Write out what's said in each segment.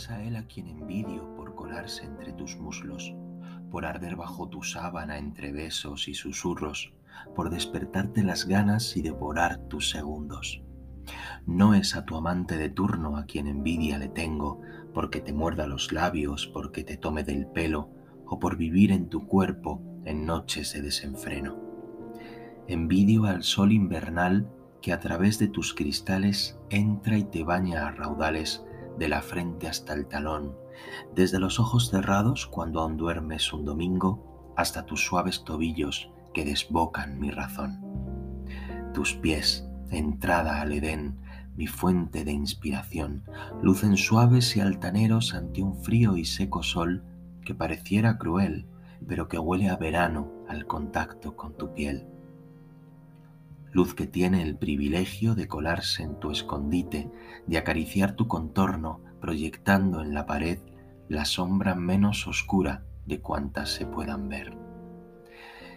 amas a él a quien envidio por colarse entre tus muslos, por arder bajo tu sábana entre besos y susurros, por despertarte las ganas y devorar tus segundos. No es a tu amante de turno a quien envidia le tengo, porque te muerda los labios, porque te tome del pelo, o por vivir en tu cuerpo en noches de desenfreno. Envidio al sol invernal que a través de tus cristales entra y te baña a raudales de la frente hasta el talón, desde los ojos cerrados cuando aún duermes un domingo, hasta tus suaves tobillos que desbocan mi razón. Tus pies, entrada al Edén, mi fuente de inspiración, lucen suaves y altaneros ante un frío y seco sol que pareciera cruel, pero que huele a verano al contacto con tu piel. Luz que tiene el privilegio de colarse en tu escondite, de acariciar tu contorno, proyectando en la pared la sombra menos oscura de cuantas se puedan ver.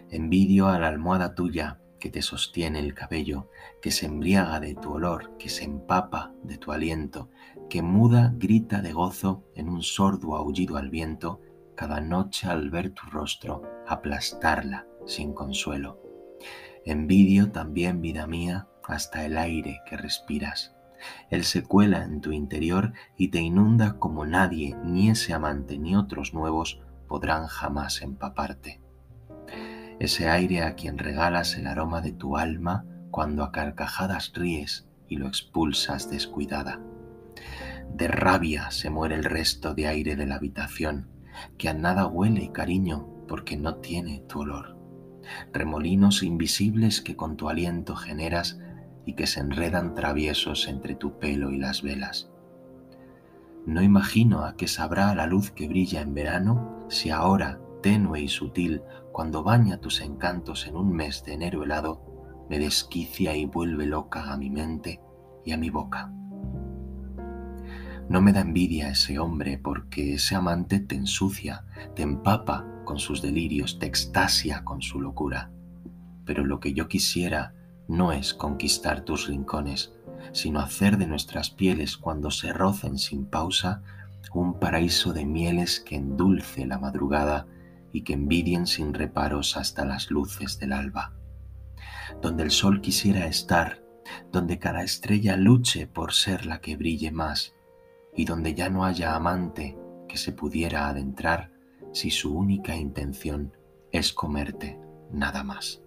Envidio a la almohada tuya que te sostiene el cabello, que se embriaga de tu olor, que se empapa de tu aliento, que muda grita de gozo en un sordo aullido al viento, cada noche al ver tu rostro aplastarla sin consuelo. Envidio también, vida mía, hasta el aire que respiras. Él se cuela en tu interior y te inunda como nadie, ni ese amante ni otros nuevos podrán jamás empaparte ese aire a quien regalas el aroma de tu alma cuando a carcajadas ríes y lo expulsas descuidada. De rabia se muere el resto de aire de la habitación, que a nada huele cariño porque no tiene tu olor. Remolinos invisibles que con tu aliento generas y que se enredan traviesos entre tu pelo y las velas. No imagino a qué sabrá la luz que brilla en verano si ahora tenue y sutil, cuando baña tus encantos en un mes de enero helado, me desquicia y vuelve loca a mi mente y a mi boca. No me da envidia ese hombre porque ese amante te ensucia, te empapa con sus delirios, te extasia con su locura. Pero lo que yo quisiera no es conquistar tus rincones, sino hacer de nuestras pieles cuando se rocen sin pausa un paraíso de mieles que endulce la madrugada y que envidien sin reparos hasta las luces del alba, donde el sol quisiera estar, donde cada estrella luche por ser la que brille más, y donde ya no haya amante que se pudiera adentrar si su única intención es comerte nada más.